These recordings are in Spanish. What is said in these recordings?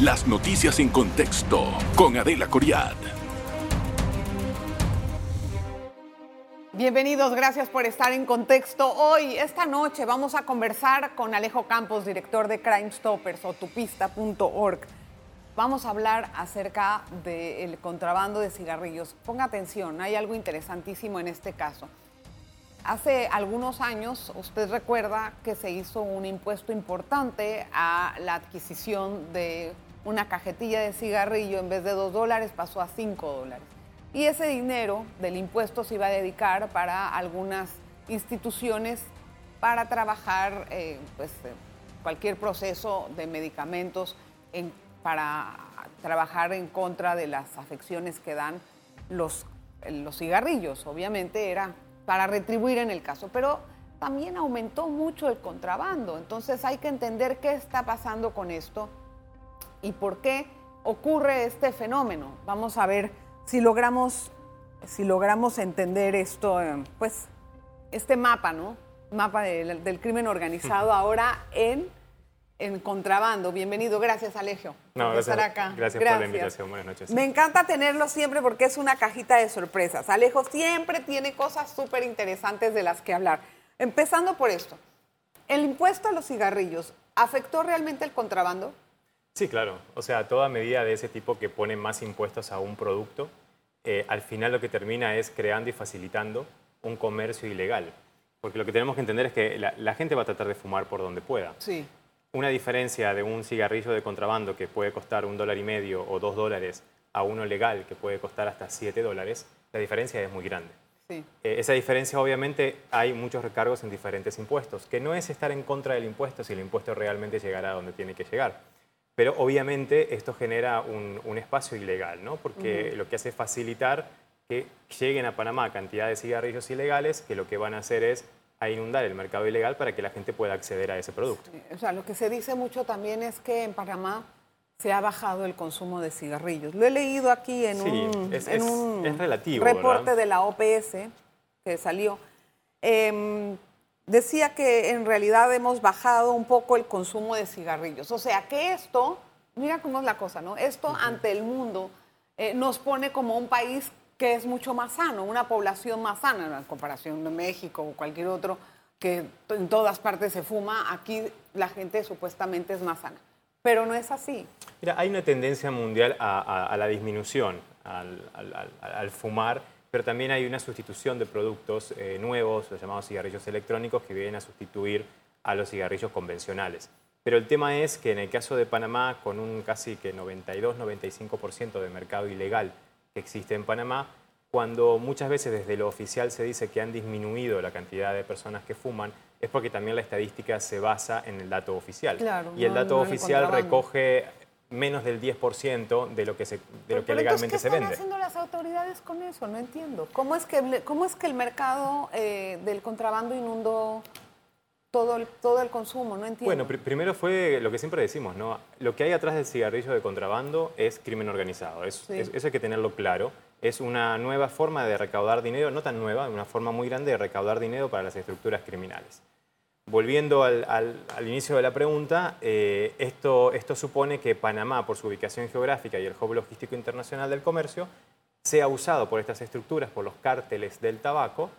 Las noticias en contexto con Adela Coriad. Bienvenidos, gracias por estar en contexto. Hoy, esta noche, vamos a conversar con Alejo Campos, director de Crime Stoppers o tupista.org. Vamos a hablar acerca del contrabando de cigarrillos. Ponga atención, hay algo interesantísimo en este caso. Hace algunos años, usted recuerda que se hizo un impuesto importante a la adquisición de una cajetilla de cigarrillo, en vez de dos dólares pasó a cinco dólares. Y ese dinero del impuesto se iba a dedicar para algunas instituciones para trabajar eh, pues, eh, cualquier proceso de medicamentos en para trabajar en contra de las afecciones que dan los, los cigarrillos. Obviamente era para retribuir en el caso, pero también aumentó mucho el contrabando. Entonces hay que entender qué está pasando con esto y por qué ocurre este fenómeno. Vamos a ver si logramos, si logramos entender esto, eh, pues este mapa, ¿no? Mapa del crimen organizado ahora en en contrabando. Bienvenido, gracias Alejo por estar acá. Gracias, por la invitación, buenas noches. Me encanta tenerlo siempre porque es una cajita de sorpresas. Alejo siempre tiene cosas súper interesantes de las que hablar. Empezando por esto, ¿el impuesto a los cigarrillos afectó realmente el contrabando? Sí, claro. O sea, toda medida de ese tipo que pone más impuestos a un producto, eh, al final lo que termina es creando y facilitando un comercio ilegal. Porque lo que tenemos que entender es que la, la gente va a tratar de fumar por donde pueda. Sí una diferencia de un cigarrillo de contrabando que puede costar un dólar y medio o dos dólares a uno legal que puede costar hasta siete dólares, la diferencia es muy grande. Sí. Eh, esa diferencia, obviamente, hay muchos recargos en diferentes impuestos, que no es estar en contra del impuesto si el impuesto realmente llegará a donde tiene que llegar. Pero obviamente esto genera un, espacio ilegal, ¿no? porque lo que hace es facilitar que lleguen a Panamá cantidad de cigarrillos ilegales que lo que van a hacer es a inundar el mercado ilegal para que la gente pueda acceder a ese producto. o sea, lo que se dice mucho también es que en Panamá se ha bajado el consumo de cigarrillos. Lo he leído aquí en un, es, relativo, reporte de la OPS que salió. Em, decía que en realidad hemos bajado un poco el consumo de cigarrillos. O sea, que esto, mira cómo es la cosa, ¿no? Esto ante el mundo eh, nos pone como un país que es mucho más sano, una población más sana en comparación de México o cualquier otro que en todas partes se fuma, aquí la gente supuestamente es más sana. Pero no es así. Mira, hay una tendencia mundial a, la disminución, al, fumar, pero también hay una sustitución de productos eh, nuevos, los llamados cigarrillos electrónicos, que vienen a sustituir a los cigarrillos convencionales. Pero el tema es que en el caso de Panamá, con un casi que 92-95% de mercado ilegal que existe en Panamá, cuando muchas veces desde lo oficial se dice que han disminuido la cantidad de personas que fuman, es porque también la estadística se basa en el dato oficial. y el dato oficial recoge menos del 10% de lo que, se, de lo que legalmente se vende. ¿Qué están haciendo las autoridades con eso? No entiendo. ¿Cómo es que, cómo es que el mercado eh, del contrabando inundó todo el, todo el consumo? No entiendo. Bueno, primero fue lo que siempre decimos, ¿no? Lo que hay atrás del cigarrillo de contrabando es crimen organizado. eso hay que tenerlo claro es una nueva forma de recaudar dinero, no tan nueva, una forma muy grande de recaudar dinero para las estructuras criminales. Volviendo al, inicio de la pregunta, eh, esto, esto supone que Panamá, por su ubicación geográfica y el hub logístico internacional del comercio, sea usado por estas estructuras, por los cárteles del tabaco,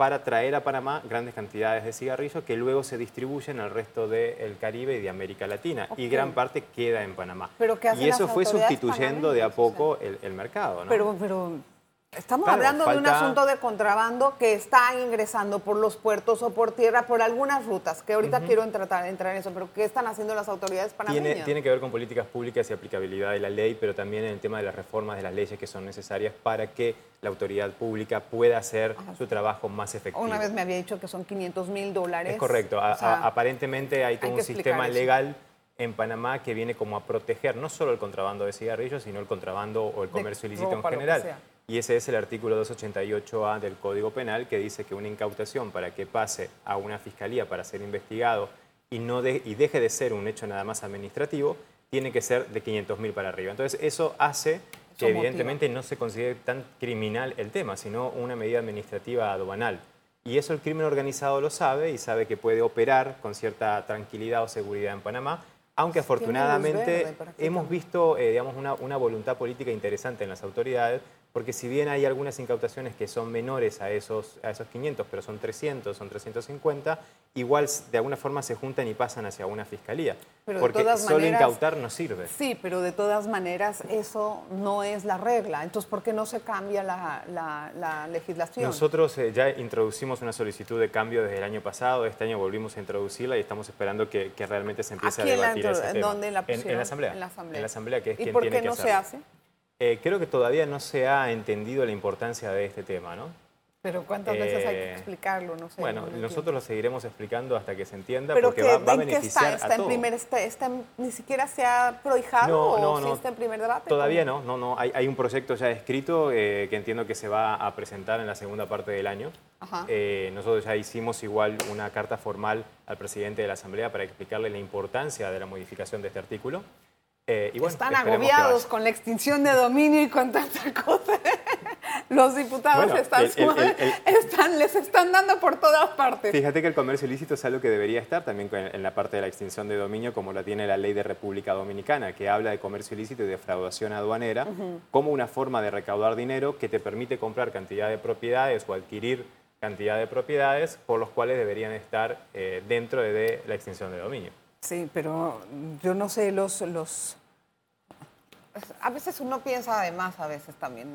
para traer a Panamá grandes cantidades de cigarrillos que luego se distribuyen al resto del Caribe y de América Latina. Y gran parte queda en Panamá. y eso fue sustituyendo de a poco el, mercado. ¿no? Pero, pero Estamos hablando de un asunto de contrabando que está ingresando por los puertos o por tierra, por algunas rutas, que ahorita quiero entrar, entrar, en eso, pero ¿qué están haciendo las autoridades panameñas? Tiene, tiene que ver con políticas públicas y aplicabilidad de la ley, pero también en el tema de las reformas de las leyes que son necesarias para que la autoridad pública pueda hacer su trabajo más efectivo. Una vez me había dicho que son 500 mil dólares. Es correcto. aparentemente hay todo un sistema legal en Panamá que viene como a proteger no solo el contrabando de cigarrillos, sino el contrabando o el comercio ilícito en general. Y ese es el artículo 288A del Código Penal que dice que una incautación para que pase a una fiscalía para ser investigado y, no y deje de ser un hecho nada más administrativo, tiene que ser de 500.000 para arriba. Entonces eso hace que evidentemente no se considere tan criminal el tema, sino una medida administrativa aduanal. Y eso el crimen organizado lo sabe y sabe que puede operar con cierta tranquilidad o seguridad en Panamá, aunque afortunadamente hemos visto eh, digamos, una, una voluntad política interesante en las autoridades porque si bien hay algunas incautaciones que son menores a esos, a esos 500, pero son 300, son 350, igual de alguna forma se juntan y pasan hacia una fiscalía. porque solo incautar no sirve. Sí, pero de todas maneras eso no es la regla. Entonces, ¿por qué no se cambia la, legislación? Nosotros eh, ya introducimos una solicitud de cambio desde el año pasado, este año volvimos a introducirla y estamos esperando que, realmente se empiece a debatir ese tema. ¿Dónde la en, en, la asamblea. En la asamblea. En la asamblea, que es ¿Y quien por qué no se hace? Eh, creo que todavía no se ha entendido la importancia de este tema, ¿no? Pero ¿cuántas veces hay que eh, explicarlo? No sé. Bueno, nosotros lo seguiremos explicando hasta que se entienda porque va, a beneficiar está? ¿Está En primer, está, ¿Ni siquiera se ha prohijado no, o está en primer debate? Todavía no, no, no. Hay, un proyecto ya escrito eh, que entiendo que se va a presentar en la segunda parte del año. nosotros ya hicimos igual una carta formal al presidente de la Asamblea para explicarle la importancia de la modificación de este artículo. Eh, están agobiados con la extinción de dominio y con tanta cosa. Los diputados están, les están dando por todas partes. Fíjate que el comercio ilícito es algo que debería estar también en la parte de la extinción de dominio, como la tiene la ley de República Dominicana, que habla de comercio ilícito y defraudación aduanera como una forma de recaudar dinero que te permite comprar cantidad de propiedades o adquirir cantidad de propiedades por los cuales deberían estar eh, dentro de la extinción de dominio. Sí, pero yo no sé, los, los a veces uno piensa además, a veces también,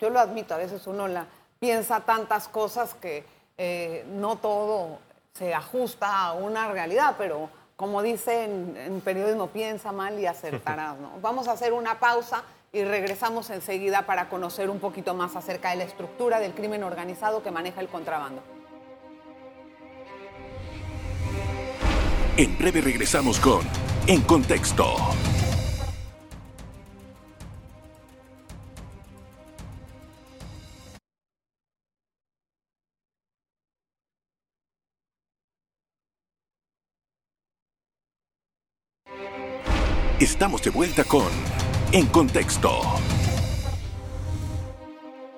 yo lo admito, a veces uno la, piensa tantas cosas que eh, no todo se ajusta a una realidad, pero como dicen en, periodismo, piensa mal y acertarás. ¿no? Vamos a hacer una pausa y regresamos enseguida para conocer un poquito más acerca de la estructura del crimen organizado que maneja el contrabando. En breve regresamos con En Contexto. Estamos de vuelta con En Contexto.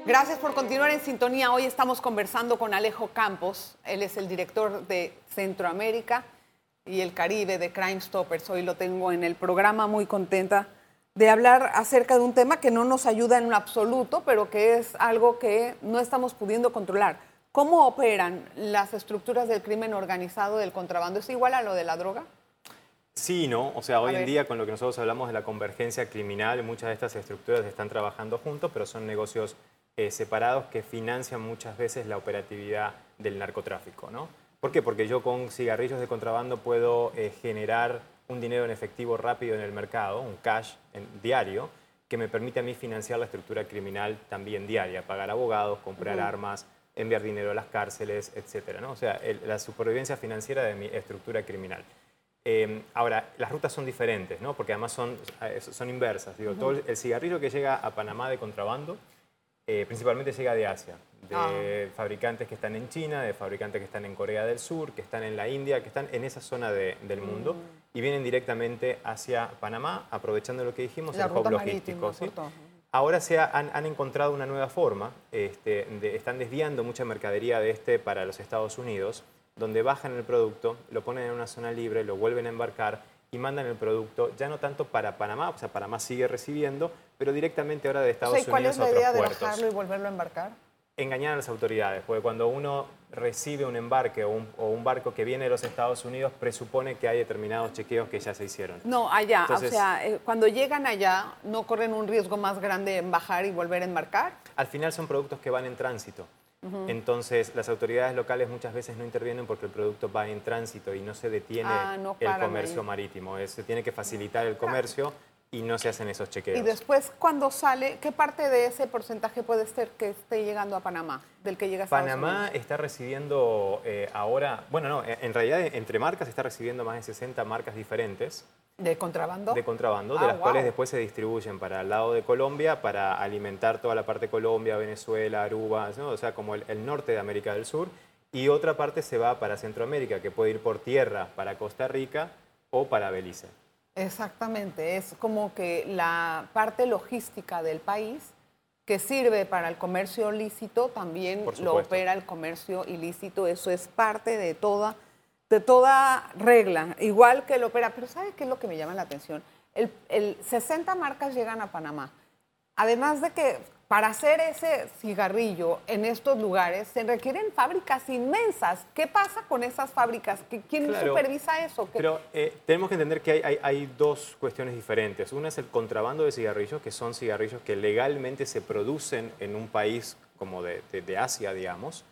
Gracias por continuar en sintonía. Hoy estamos conversando con Alejo Campos. Él es el director de Centroamérica y el Caribe de Crime Stoppers. Hoy lo tengo en el programa muy contenta de hablar acerca de un tema que no nos ayuda en absoluto, pero que es algo que no estamos pudiendo controlar. ¿Cómo operan las estructuras del crimen organizado del contrabando? ¿Es igual a lo de la droga? Sí, no. O sea, hoy en día con lo que nosotros hablamos de la convergencia criminal, muchas de estas estructuras están trabajando juntos, pero son negocios eh, separados que financian muchas veces la operatividad del narcotráfico, ¿no? ¿Por qué? Porque yo con cigarrillos de contrabando puedo eh, generar un dinero en efectivo rápido en el mercado, un cash en, diario, que me permite a mí financiar la estructura criminal también diaria, pagar abogados, comprar armas, enviar dinero a las cárceles, etc. ¿no? O sea, la supervivencia financiera de mi estructura criminal. Em, ahora, las rutas son diferentes, ¿no? porque además son, eh, son inversas. Digo, todo el cigarrillo que llega a Panamá de contrabando eh, principalmente llega de Asia, de ah. fabricantes que están en China, de fabricantes que están en Corea del Sur, que están en la India, que están en esa zona del mundo mm. y vienen directamente hacia Panamá, aprovechando lo que dijimos, el hub logístico. Ahora se han, encontrado una nueva forma, este, están desviando mucha mercadería de este para los Estados Unidos, donde bajan el producto, lo ponen en una zona libre, lo vuelven a embarcar y mandan el producto ya no tanto para Panamá, o sea, Panamá sigue recibiendo, pero directamente ahora de Estados Unidos ¿Cuál es la idea de bajarlo y volverlo a embarcar? Engañar a las autoridades, porque cuando uno recibe un embarque o un, barco que viene de los Estados Unidos, presupone que hay determinados chequeos que ya se hicieron. No, allá, o sea, eh, cuando llegan allá, ¿no corren un riesgo más grande en bajar y volver a embarcar? Al final son productos que van en tránsito. Entonces, las autoridades locales muchas veces no intervienen porque el producto va en tránsito y no se detiene ah, el comercio marítimo. se tiene que facilitar el comercio y no se hacen esos chequeos. Y después, cuando sale, ¿qué parte de ese porcentaje puede ser que esté llegando a Panamá, del que llega a Panamá está recibiendo eh, ahora, bueno, no, en realidad entre marcas está recibiendo más de 60 marcas diferentes. ¿De contrabando? De contrabando, de ah, las cuales después se distribuyen para el lado de Colombia, para alimentar toda la parte de Colombia, Venezuela, Aruba, o sea, como el, norte de América del Sur. Y otra parte se va para Centroamérica, que puede ir por tierra para Costa Rica o para Belice. Exactamente, es como que la parte logística del país que sirve para el comercio lícito, también lo opera el comercio ilícito. Eso es parte de toda, de toda regla, igual que lo opera. Pero ¿sabe qué es lo que me llama la atención? El, el 60 marcas llegan a Panamá. Además de que para hacer ese cigarrillo en estos lugares se requieren fábricas inmensas. ¿Qué pasa con esas fábricas? ¿Quién supervisa eso? Pero eh, tenemos que entender que hay, dos cuestiones diferentes. Una es el contrabando de cigarrillos, que son cigarrillos que legalmente se producen en un país como de, Asia, digamos,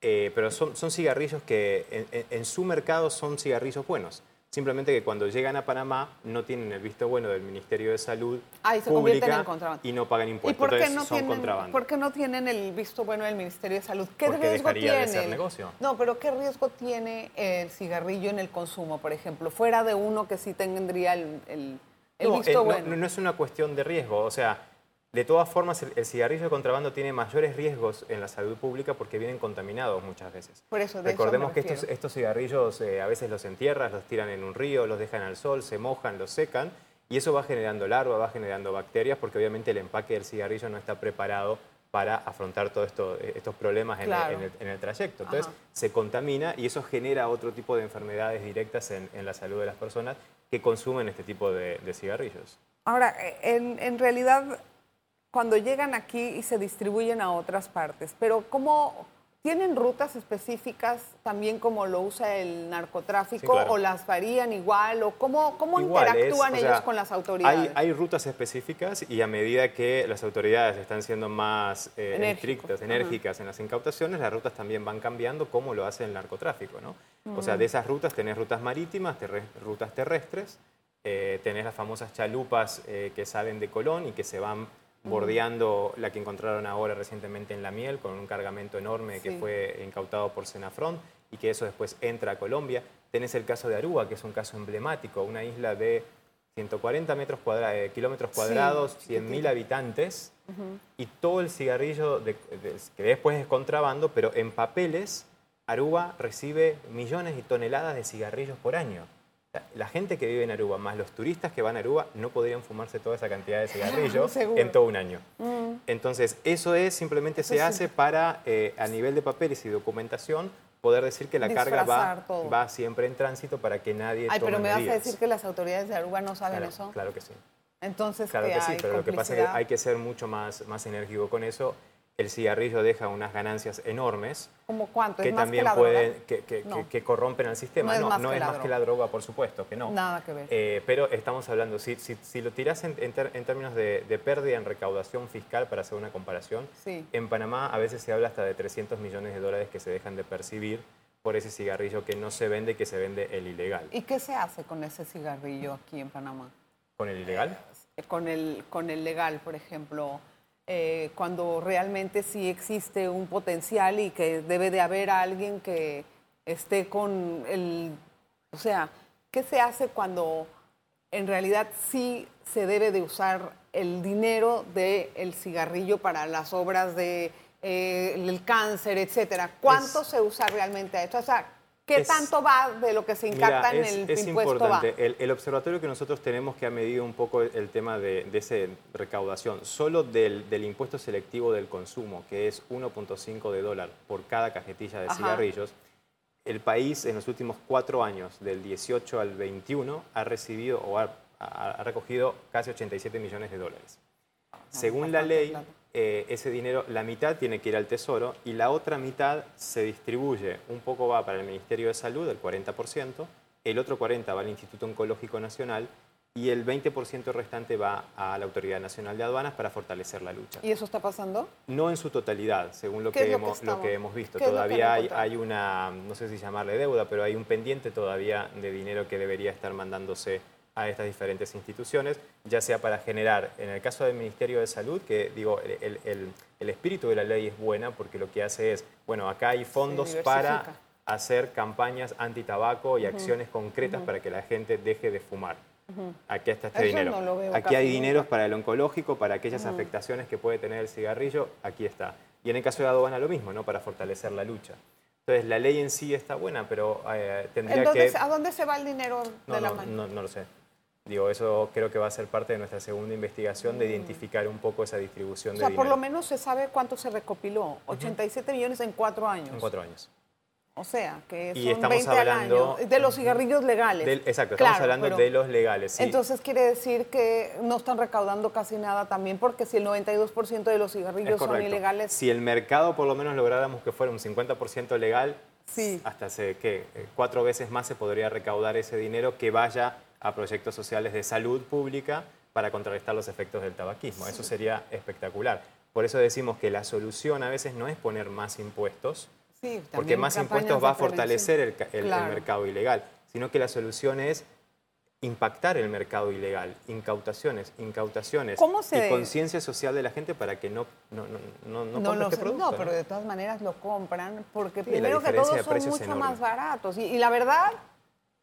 eh, pero son, cigarrillos que en su mercado son cigarrillos buenos. Simplemente que cuando llegan a Panamá no tienen el visto bueno del Ministerio de Salud pública y no pagan impuestos. ¿Y por qué, no tienen, por qué no tienen el visto bueno del Ministerio de Salud? ¿Qué riesgo tiene? negocio. No, pero ¿qué riesgo tiene el cigarrillo en el consumo, por ejemplo? Fuera de uno que sí tendría el, visto eh, bueno. no es una cuestión de riesgo. O sea, de todas formas, el, cigarrillo de contrabando tiene mayores riesgos en la salud pública porque vienen contaminados muchas veces. Por eso, Recordemos que estos, cigarrillos eh, a veces los entierras, los tiran en un río, los dejan al sol, se mojan, los secan y eso va generando larva, va generando bacterias porque obviamente el empaque del cigarrillo no está preparado para afrontar todos esto, eh, estos problemas en, el, trayecto. Entonces se contamina y eso genera otro tipo de enfermedades directas en, la salud de las personas que consumen este tipo de, cigarrillos. Ahora, en, en realidad cuando llegan aquí y se distribuyen a otras partes. Pero ¿cómo tienen rutas específicas también como lo usa el narcotráfico o las varían igual o cómo, cómo interactúan ellos con las autoridades? Hay, rutas específicas y a medida que las autoridades están siendo más eh, estrictas, enérgicas en las incautaciones, las rutas también van cambiando como lo hace el narcotráfico. ¿no? O sea, de esas rutas tenés rutas marítimas, rutas terrestres, eh, tenés las famosas chalupas eh, que salen de Colón y que se van bordeando la que encontraron ahora recientemente en La Miel, con un cargamento enorme que fue incautado por Senafront y que eso después entra a Colombia. Tenés el caso de Aruba, que es un caso emblemático, una isla de 140 metros eh, kilómetros cuadrados, 100.000 habitantes, y todo el cigarrillo que después es contrabando, pero en papeles, Aruba recibe millones de toneladas de cigarrillos por año. La gente que vive en Aruba, más los turistas que van a Aruba, no podrían fumarse toda esa cantidad de cigarrillos en todo un año. Mm. Entonces, eso es simplemente se hace para, eh, a nivel de papeles y documentación, poder decir que la carga va, va, siempre en tránsito para que nadie Ay, pero me vas a decir que las autoridades de Aruba no saben eso. Claro que sí. Entonces, claro que sí, pero lo que pasa es que hay que ser mucho más, más enérgico con eso el cigarrillo deja unas ganancias enormes. ¿Cómo cuánto? Que también pueden, que, corrompen al sistema. No, no, es, más, que la droga, por supuesto, que no. Nada que ver. Eh, pero estamos hablando, si, si, lo tiras en, términos de, pérdida en recaudación fiscal, para hacer una comparación, en Panamá a veces se habla hasta de 300 millones de dólares que se dejan de percibir por ese cigarrillo que no se vende, que se vende el ilegal. ¿Y qué se hace con ese cigarrillo aquí en Panamá? ¿Con el ilegal? Eh, con, el, con el legal, por ejemplo eh, cuando realmente sí existe un potencial y que debe de haber alguien que esté con el... O sea, ¿qué se hace cuando en realidad sí se debe de usar el dinero del cigarrillo para las obras de eh, el cáncer, etcétera? ¿Cuánto se usa realmente a esto? O sea, ¿Qué tanto va de lo que se incapta en el es importante. El, observatorio que nosotros tenemos que ha medido un poco el, tema de, esa recaudación, solo del, impuesto selectivo del consumo, que es 1.5 de dólar por cada cajetilla de cigarrillos, el país en los últimos cuatro años, del 18 al 21, ha recibido o ha, recogido casi 87 millones de dólares. Según la ley, eh, ese dinero, la mitad tiene que ir al Tesoro y la otra mitad se distribuye. Un poco va para el Ministerio de Salud, el 40%, el otro 40% va al Instituto Oncológico Nacional y el 20% restante va a la Autoridad Nacional de Aduanas para fortalecer la lucha. ¿Y eso está pasando? No en su totalidad, según lo, que hemos, lo, que hemos visto. Todavía hay, hay, una, no sé si llamarle deuda, pero hay un pendiente todavía de dinero que debería estar mandándose a estas diferentes instituciones, ya sea para generar, en el caso del Ministerio de Salud, que digo, el, espíritu de la ley es buena porque lo que hace es, bueno, acá hay fondos para hacer campañas anti-tabaco y acciones concretas para que la gente deje de fumar. Aquí está este dinero. aquí hay dinero para el oncológico, para aquellas afectaciones que puede tener el cigarrillo, aquí está. Y en el caso de aduana lo mismo, ¿no? Para fortalecer la lucha. Entonces, la ley en sí está buena, pero eh, tendría que... ¿A dónde se va el dinero de la mano? No, no lo sé. Digo, eso creo que va a ser parte de nuestra segunda investigación de identificar un poco esa distribución o sea, por lo menos se sabe cuánto se recopiló. 87 millones en cuatro años. En cuatro años. O sea, que son y estamos 20 hablando De los cigarrillos legales. exacto, estamos hablando de los legales. Entonces quiere decir que no están recaudando casi nada también, porque si el 92% de los cigarrillos son ilegales. Si el mercado por lo menos lográramos que fuera un 50% legal, hasta hace, ¿qué? cuatro veces más se podría recaudar ese dinero que vaya a proyectos sociales de salud pública para contrarrestar los efectos del tabaquismo. Eso sería espectacular. Por eso decimos que la solución a veces no es poner más impuestos, porque más impuestos va a fortalecer el, mercado ilegal, sino que la solución es impactar el mercado ilegal, incautaciones, incautaciones y conciencia social de la gente para que no no no no, no, este no pero de todas maneras lo compran porque primero que todos son mucho más baratos y, la verdad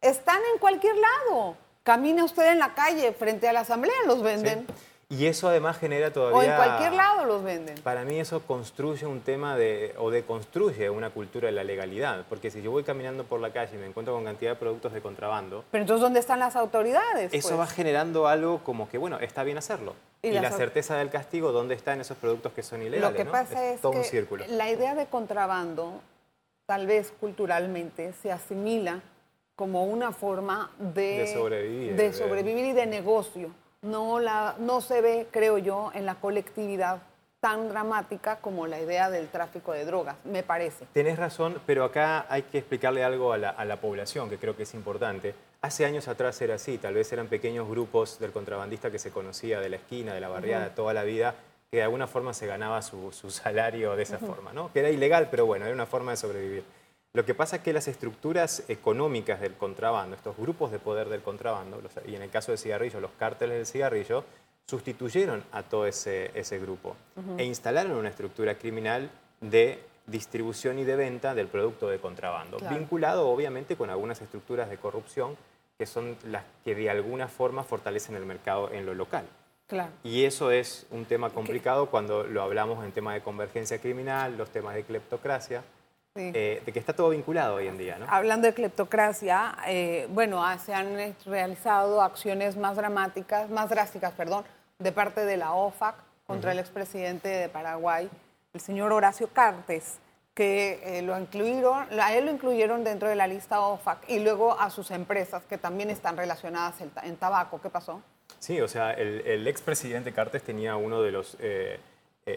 están en cualquier lado. Camina usted en la calle frente a la asamblea los venden. Y eso además genera todavía... O en cualquier lado los venden. Para mí eso construye un tema de, o deconstruye una cultura de la legalidad. Porque si yo voy caminando por la calle y me encuentro con cantidad de productos de contrabando... Pero entonces, ¿dónde están las autoridades? Eso va generando algo como que, bueno, está bien hacerlo. Y, la, certeza del castigo, ¿dónde están esos productos que son ilegales? Lo que pasa es, todo que un círculo. la idea de contrabando, tal vez culturalmente, se asimila como una forma de, de sobrevivir, de sobrevivir y de negocio no, la, no se ve, creo yo, en la colectividad tan dramática como la idea del tráfico de drogas, me parece. Tenés razón, pero acá hay que explicarle algo a la, población, que creo que es importante. Hace años atrás era así, tal vez eran pequeños grupos del contrabandista que se conocía de la esquina, de la barriada, toda la vida, que de alguna forma se ganaba su, salario de esa forma, ¿no? Que era ilegal, pero bueno, era una forma de sobrevivir. Lo que pasa es que las estructuras económicas del contrabando, estos grupos de poder del contrabando, y en el caso del cigarrillo, los cárteles del cigarrillo, sustituyeron a todo ese, ese grupo e instalaron una estructura criminal de distribución y de venta del producto de contrabando, vinculado obviamente con algunas estructuras de corrupción que son las que de alguna forma fortalecen el mercado en lo local. Claro. Y eso es un tema complicado cuando lo hablamos en tema de convergencia criminal, los temas de cleptocracia. Eh, de que está todo vinculado hoy en día. ¿no? Hablando de cleptocracia, eh, bueno, ah, se han realizado acciones más dramáticas, más drásticas, perdón, de parte de la OFAC contra el expresidente de Paraguay, el señor Horacio Cartes, que eh, lo incluyeron, a él lo incluyeron dentro de la lista OFAC y luego a sus empresas que también están relacionadas en, tabaco. ¿Qué pasó? Sí, o sea, el, el expresidente Cartes tenía uno de los eh,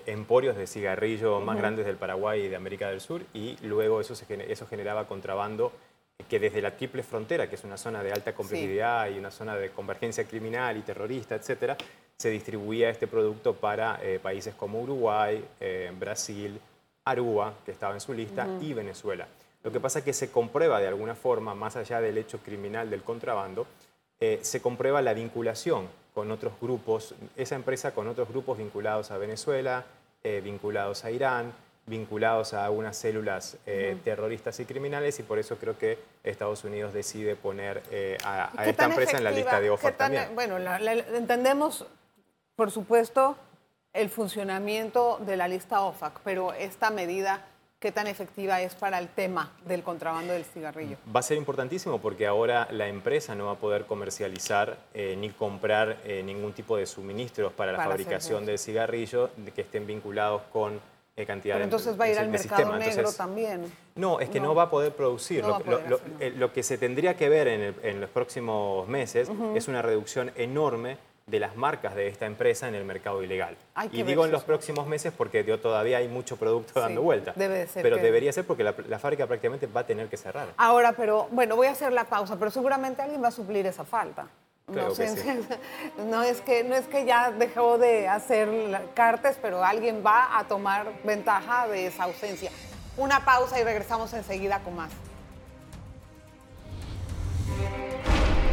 emporios de cigarrillo más grandes del Paraguay y de América del Sur y luego eso, eso generaba contrabando que desde la triple frontera, que es una zona de alta complejidad y una zona de convergencia criminal y terrorista, etcétera, se distribuía este producto para eh, países como Uruguay, eh, Brasil, Aruba, que estaba en su lista, y Venezuela. Lo que pasa es que se comprueba de alguna forma, más allá del hecho criminal del contrabando, se comprueba la vinculación con otros grupos, esa empresa con otros grupos vinculados a Venezuela, eh, vinculados a Irán, vinculados a algunas células eh, terroristas y criminales y por eso creo que Estados Unidos decide poner eh, a, esta empresa en la lista de OFAC también. Bueno, entendemos, por supuesto, el funcionamiento de la lista OFAC, pero esta medida qué tan efectiva es para el tema del contrabando del cigarrillo. Va a ser importantísimo porque ahora la empresa no va a poder comercializar eh, ni comprar eh, ningún tipo de suministros para, la fabricación del cigarrillo que estén vinculados con eh, cantidad Pero entonces va a ir al mercado negro también. No, es que no, va a poder producir. lo, que se tendría que ver en, los próximos meses es una reducción enorme de las marcas de esta empresa en el mercado ilegal. Y digo en los próximos meses porque todavía hay mucho producto dando vuelta. Debe ser. Pero debería ser porque la, fábrica prácticamente va a tener que cerrar. Ahora, pero bueno, voy a hacer la pausa, pero seguramente alguien va a suplir esa falta. no, no, es que, no es que ya dejó de hacer cartes, pero alguien va a tomar ventaja de esa ausencia. Una pausa y regresamos enseguida con más.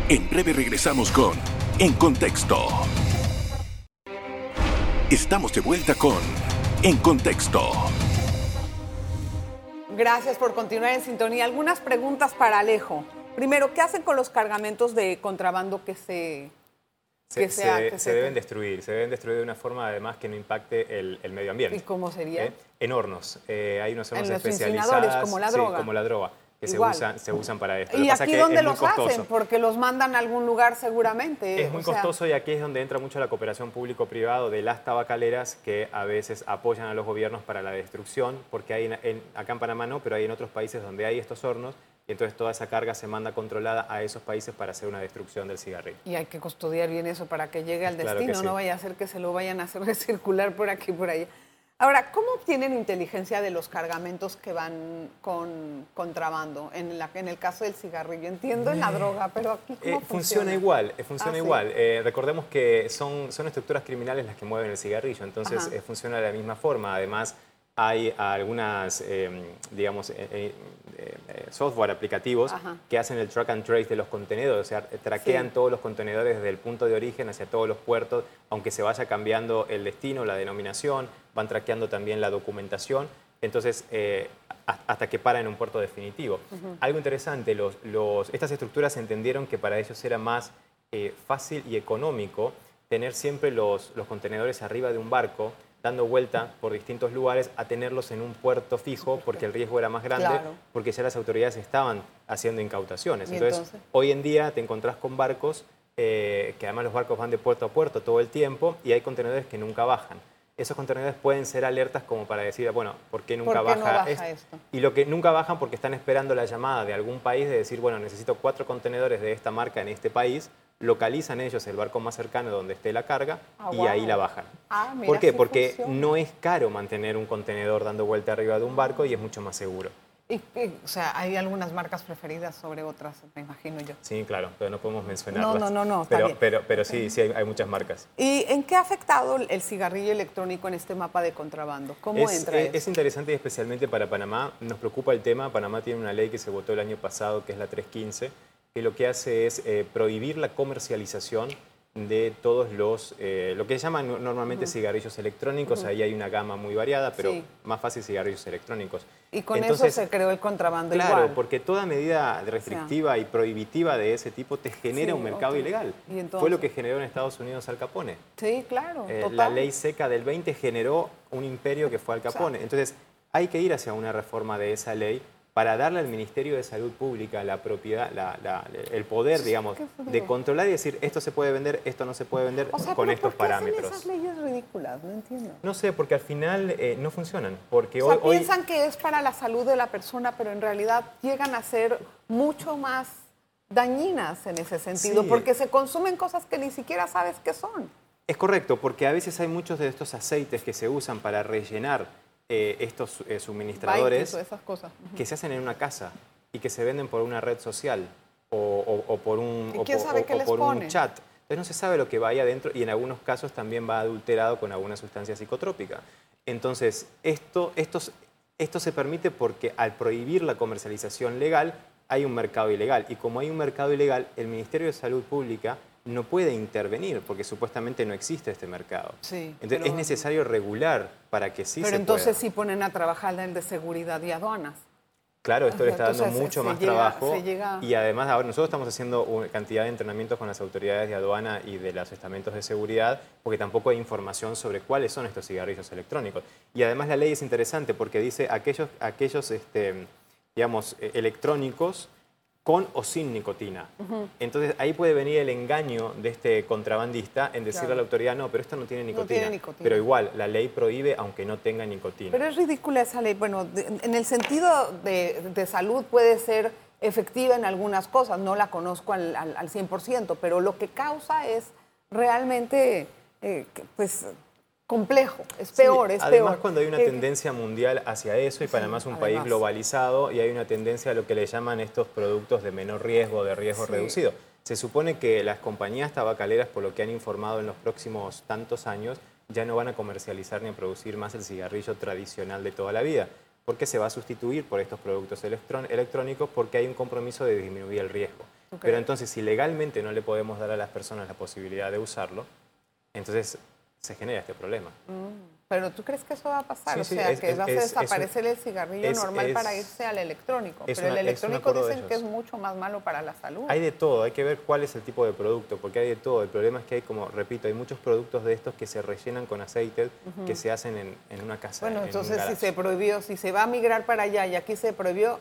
En breve regresamos con En Contexto. Estamos de vuelta con En Contexto. Gracias por continuar en sintonía. Algunas preguntas para Alejo. Primero, ¿qué hacen con los cargamentos de contrabando que se... Se, se, deben destruir, se deben destruir de una forma además que no impacte el, medio ambiente. ¿Y cómo sería? ¿Eh? En hornos. Eh, hay unos hornos en especializados. como la droga. como la droga. Que se usan, se usan para esto. ¿Y aquí dónde los hacen? Porque los mandan a algún lugar seguramente. Es muy costoso y aquí es donde entra mucho la cooperación público-privado de las tabacaleras que a veces apoyan a los gobiernos para la destrucción, porque hay en, acá en Panamá no, pero hay en otros países donde hay estos hornos y entonces toda esa carga se manda controlada a esos países para hacer una destrucción del cigarrillo. Y hay que custodiar bien eso para que llegue al destino, no vaya a ser que se lo vayan a hacer recircular por aquí y por allá. Ahora, ¿cómo obtienen inteligencia de los cargamentos que van con contrabando? En, la, en el caso del cigarrillo, entiendo en la droga, pero aquí ¿cómo eh, funciona? igual, eh, funciona ah, igual. Eh, recordemos que son, son estructuras criminales las que mueven el cigarrillo, entonces funciona de la misma forma. Además, hay algunas, digamos, software aplicativos que hacen el track and trace de los contenedores, o sea, traquean todos los contenedores desde el punto de origen hacia todos los puertos, aunque se vaya cambiando el destino, la denominación, van traqueando también la documentación, entonces eh, hasta que para en un puerto definitivo. Algo interesante, los, estas estructuras entendieron que para ellos era más eh, fácil y económico tener siempre los, los contenedores arriba de un barco, dando vuelta por distintos lugares a tenerlos en un puerto fijo porque el riesgo era más grande, porque ya las autoridades estaban haciendo incautaciones. Entonces, hoy en día te encontrás con barcos, eh, que además los barcos van de puerto a puerto todo el tiempo y hay contenedores que nunca bajan. Esos contenedores pueden ser alertas como para decir, bueno, ¿por qué nunca baja, esto? Y lo que nunca bajan porque están esperando la llamada de algún país de decir, bueno, necesito cuatro contenedores de esta marca en este país localizan ellos el barco más cercano donde esté la carga ah, y ahí la bajan. Ah, ¿Por qué? Porque no es caro mantener un contenedor dando vuelta arriba de un barco y es mucho más seguro. Y, o sea, hay algunas marcas preferidas sobre otras, me imagino yo. Sí, claro, pero no podemos mencionarlas. No, no, no, no pero, pero, pero, sí, sí hay, muchas marcas. ¿Y en qué ha afectado el cigarrillo electrónico en este mapa de contrabando? ¿Cómo entra es, es interesante y especialmente para Panamá. Nos preocupa el tema. Panamá tiene una ley que se votó el año pasado, que es la 315, que lo que hace es eh, prohibir la comercialización de todos los, eh, lo que se llaman normalmente cigarrillos electrónicos, ahí hay una gama muy variada, pero más fácil cigarrillos electrónicos. Y con eso se creó el contrabando Claro, porque toda medida restrictiva y prohibitiva de ese tipo te genera un mercado ilegal. Fue lo que generó en Estados Unidos Al Capone. Sí, claro. Eh, la ley seca del 20 generó un imperio que fue Al Capone. Entonces, hay que ir hacia una reforma de esa ley para darle al Ministerio de Salud Pública la propiedad, el poder, digamos, de controlar y decir esto se puede vender, esto no se puede vender con estos ¿por qué parámetros. Hacen esas leyes ridículas? No entiendo. No sé, porque al final eh, no funcionan. Porque o sea, piensan que es para la salud de la persona, pero en realidad llegan a ser mucho más dañinas en ese sentido, porque se consumen cosas que ni siquiera sabes qué son. Es correcto, porque a veces hay muchos de estos aceites que se usan para rellenar eh, estos eh, suministradores que se hacen en una casa y que se venden por una red social o, por un, por un chat. Entonces no se sabe lo que va ahí adentro y en algunos casos también va adulterado con alguna sustancia psicotrópica. Entonces, esto, esto, esto se permite porque al prohibir la comercialización legal hay un mercado ilegal. Y como hay un mercado ilegal, el Ministerio de Salud Pública no puede intervenir porque supuestamente no existe este mercado. Sí, entonces es necesario regular para que sí pero entonces sí ponen a trabajar el de seguridad y aduanas. Claro, esto le está dando mucho más trabajo y además ahora nosotros estamos haciendo una cantidad de entrenamientos con las autoridades de aduana y de los estamentos de seguridad porque tampoco hay información sobre cuáles son estos cigarrillos electrónicos. Y además la ley es interesante porque dice aquellos, aquellos este, digamos, e, electrónicos con o sin nicotina. Entonces ahí puede venir el engaño de este contrabandista en decirle a la autoridad, no, pero esto no tiene, nicotina. Pero igual, la ley prohíbe aunque no tenga nicotina. Pero es ridícula esa ley. Bueno, en el sentido de, salud puede ser efectiva en algunas cosas, no la conozco al, al, 100%, pero lo que causa es realmente, eh, pues complejo, es peor, es peor. Además, cuando hay una tendencia mundial hacia eso, y Panamá es un país globalizado, y hay una tendencia a lo que le llaman estos productos de menor riesgo, de riesgo reducido. Se supone que las compañías tabacaleras, por lo que han informado en los próximos tantos años, ya no van a comercializar ni a producir más el cigarrillo tradicional de toda la vida, porque se va a sustituir por estos productos electrónicos porque hay un compromiso de disminuir el riesgo. Pero entonces, si legalmente no le podemos dar a las personas la posibilidad de usarlo, entonces se genera este problema. Mm, pero ¿tú crees que eso va a pasar? o sea, que va a desaparecer el cigarrillo normal para irse al electrónico. Pero el electrónico dicen que es mucho más malo para la salud. Hay de todo, hay que ver cuál es el tipo de producto, porque hay de todo. El problema es que hay, como repito, hay muchos productos de estos que se rellenan con aceite que se hacen en, una casa. Bueno, entonces si se prohibió, si se va a migrar para allá y aquí se prohibió,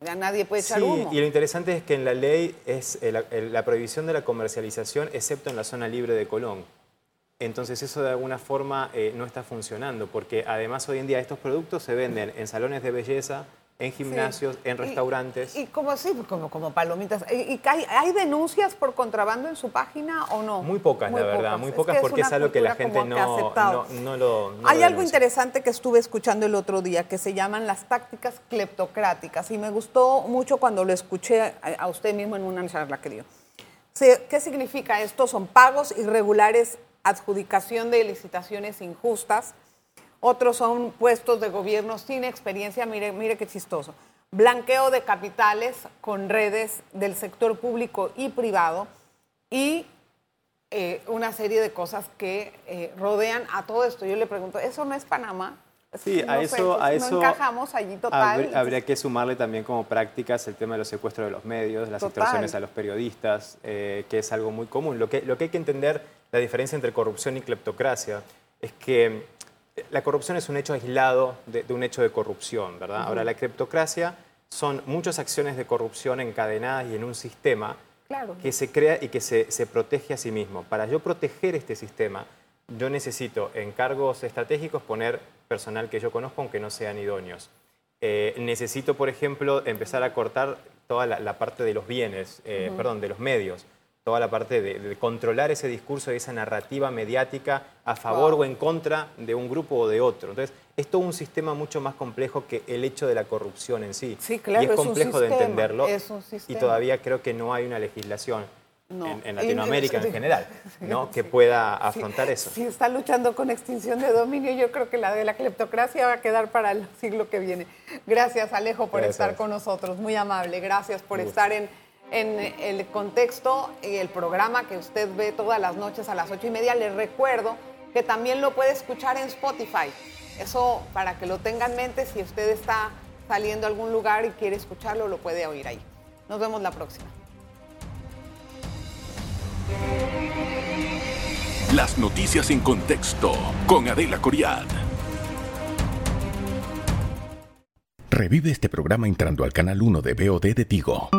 Ya nadie puede echar humo. Y lo interesante es que en la ley es la prohibición de la comercialización, excepto en la zona libre de Colón. Entonces eso de alguna forma eh, no está funcionando, porque además hoy en día estos productos se venden en salones de belleza, en gimnasios, en restaurantes. Y, como así, como, como palomitas. ¿Y, hay, denuncias por contrabando en su página o no? Muy pocas, la verdad, muy pocas porque es, algo que la gente no, no, lo... hay algo interesante que estuve escuchando el otro día que se llaman las tácticas cleptocráticas y me gustó mucho cuando lo escuché a usted mismo en una charla que dio. ¿Qué significa esto? Son pagos irregulares adjudicación de licitaciones injustas, otros son puestos de gobierno sin experiencia, mire, mire qué chistoso, blanqueo de capitales con redes del sector público y privado y eh, una serie de cosas que eh, rodean a todo esto. Yo le pregunto, ¿eso no es Panamá? Sí, a, eso, a eso encajamos allí total. Habría, que sumarle también como prácticas el tema de los secuestros de los medios, las extorsiones a los periodistas, eh, que es algo muy común. Lo que, lo que hay que entender, la diferencia entre corrupción y cleptocracia, es que eh, la corrupción es un hecho aislado de, un hecho de corrupción, ¿verdad? Ahora, la cleptocracia son muchas acciones de corrupción encadenadas y en un sistema que se crea y que se, se protege a sí mismo. Para yo proteger este sistema, yo necesito en cargos estratégicos poner personal que yo conozco aunque no sean idóneos. Eh, necesito, por ejemplo, empezar a cortar toda la, parte de los bienes, eh, perdón, de los medios, toda la parte de, controlar ese discurso y esa narrativa mediática a favor o en contra de un grupo o de otro. Entonces, es todo un sistema mucho más complejo que el hecho de la corrupción en sí. Sí, claro, y es complejo de entenderlo. Es un y todavía creo que no hay una legislación en, Latinoamérica en, general, ¿no? que pueda afrontar eso. Si está luchando con extinción de dominio, yo creo que la de la cleptocracia va a quedar para el siglo que viene. Gracias, Alejo, por estar con nosotros. Muy amable. Gracias por estar en, en el contexto y el programa que usted ve todas las noches a las ocho y media. Les recuerdo que también lo puede escuchar en Spotify. Eso para que lo tenga en mente, si usted está saliendo a algún lugar y quiere escucharlo, lo puede oír ahí. Nos vemos la próxima. Las noticias en contexto con Adela Coriad. Revive este programa entrando al canal 1 de BOD de Tigo.